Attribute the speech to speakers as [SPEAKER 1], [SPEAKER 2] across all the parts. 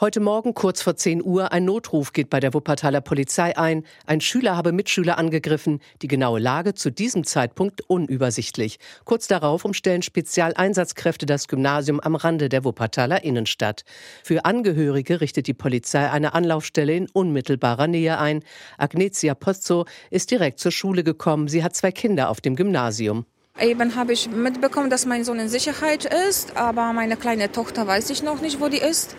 [SPEAKER 1] Heute Morgen kurz vor 10 Uhr ein Notruf geht bei der Wuppertaler Polizei ein. Ein Schüler habe Mitschüler angegriffen. Die genaue Lage zu diesem Zeitpunkt unübersichtlich. Kurz darauf umstellen Spezialeinsatzkräfte das Gymnasium am Rande der Wuppertaler Innenstadt. Für Angehörige richtet die Polizei eine Anlaufstelle in unmittelbarer Nähe ein. Agnetia Pozzo ist direkt zur Schule gekommen. Sie hat zwei Kinder auf dem Gymnasium.
[SPEAKER 2] Eben habe ich mitbekommen, dass mein Sohn in Sicherheit ist, aber meine kleine Tochter weiß ich noch nicht, wo die ist.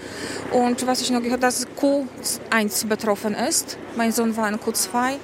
[SPEAKER 2] Und was ich noch gehört, dass Q1 betroffen ist. Mein Sohn war in Q2.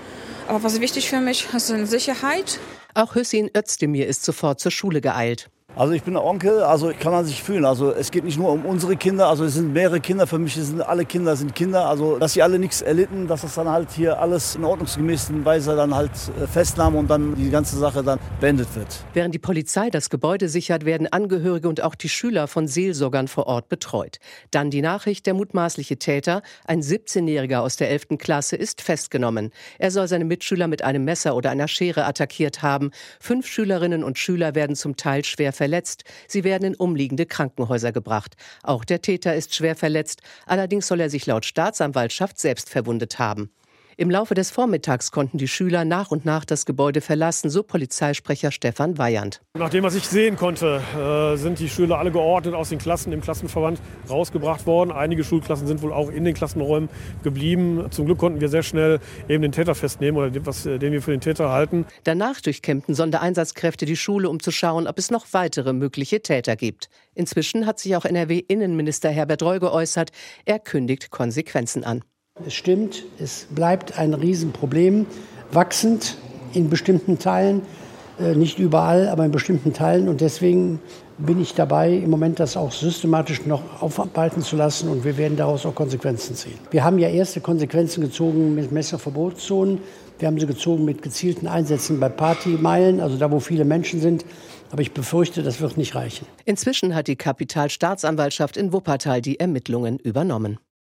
[SPEAKER 2] Aber was wichtig für mich ist in Sicherheit.
[SPEAKER 1] Auch Hüssin Özdemir ist sofort zur Schule geeilt.
[SPEAKER 3] Also ich bin der Onkel, also kann man sich fühlen. Also es geht nicht nur um unsere Kinder, also es sind mehrere Kinder. Für mich sind alle Kinder sind Kinder. Also dass sie alle nichts erlitten, dass das dann halt hier alles in ordnungsgemäßen Weise dann halt äh, festnahmen und dann die ganze Sache dann beendet wird.
[SPEAKER 1] Während die Polizei das Gebäude sichert, werden Angehörige und auch die Schüler von Seelsorgern vor Ort betreut. Dann die Nachricht, der mutmaßliche Täter, ein 17-Jähriger aus der 11. Klasse, ist festgenommen. Er soll seine Mitschüler mit einem Messer oder einer Schere attackiert haben. Fünf Schülerinnen und Schüler werden zum Teil schwer verletzt verletzt. Sie werden in umliegende Krankenhäuser gebracht. Auch der Täter ist schwer verletzt. Allerdings soll er sich laut Staatsanwaltschaft selbst verwundet haben. Im Laufe des Vormittags konnten die Schüler nach und nach das Gebäude verlassen, so Polizeisprecher Stefan Weyand.
[SPEAKER 4] Nach dem, was ich sehen konnte, äh, sind die Schüler alle geordnet aus den Klassen im Klassenverband rausgebracht worden. Einige Schulklassen sind wohl auch in den Klassenräumen geblieben. Zum Glück konnten wir sehr schnell eben den Täter festnehmen oder was, äh, den wir für den Täter halten.
[SPEAKER 1] Danach durchkämmten Sondereinsatzkräfte die Schule, um zu schauen, ob es noch weitere mögliche Täter gibt. Inzwischen hat sich auch NRW-Innenminister Herbert Reul geäußert. Er kündigt Konsequenzen an.
[SPEAKER 5] Es stimmt, es bleibt ein Riesenproblem, wachsend in bestimmten Teilen, äh, nicht überall, aber in bestimmten Teilen. Und deswegen bin ich dabei, im Moment das auch systematisch noch aufarbeiten zu lassen und wir werden daraus auch Konsequenzen ziehen. Wir haben ja erste Konsequenzen gezogen mit Messerverbotszonen. Wir haben sie gezogen mit gezielten Einsätzen bei Partymeilen, also da, wo viele Menschen sind. Aber ich befürchte, das wird nicht reichen.
[SPEAKER 1] Inzwischen hat die Kapitalstaatsanwaltschaft in Wuppertal die Ermittlungen übernommen.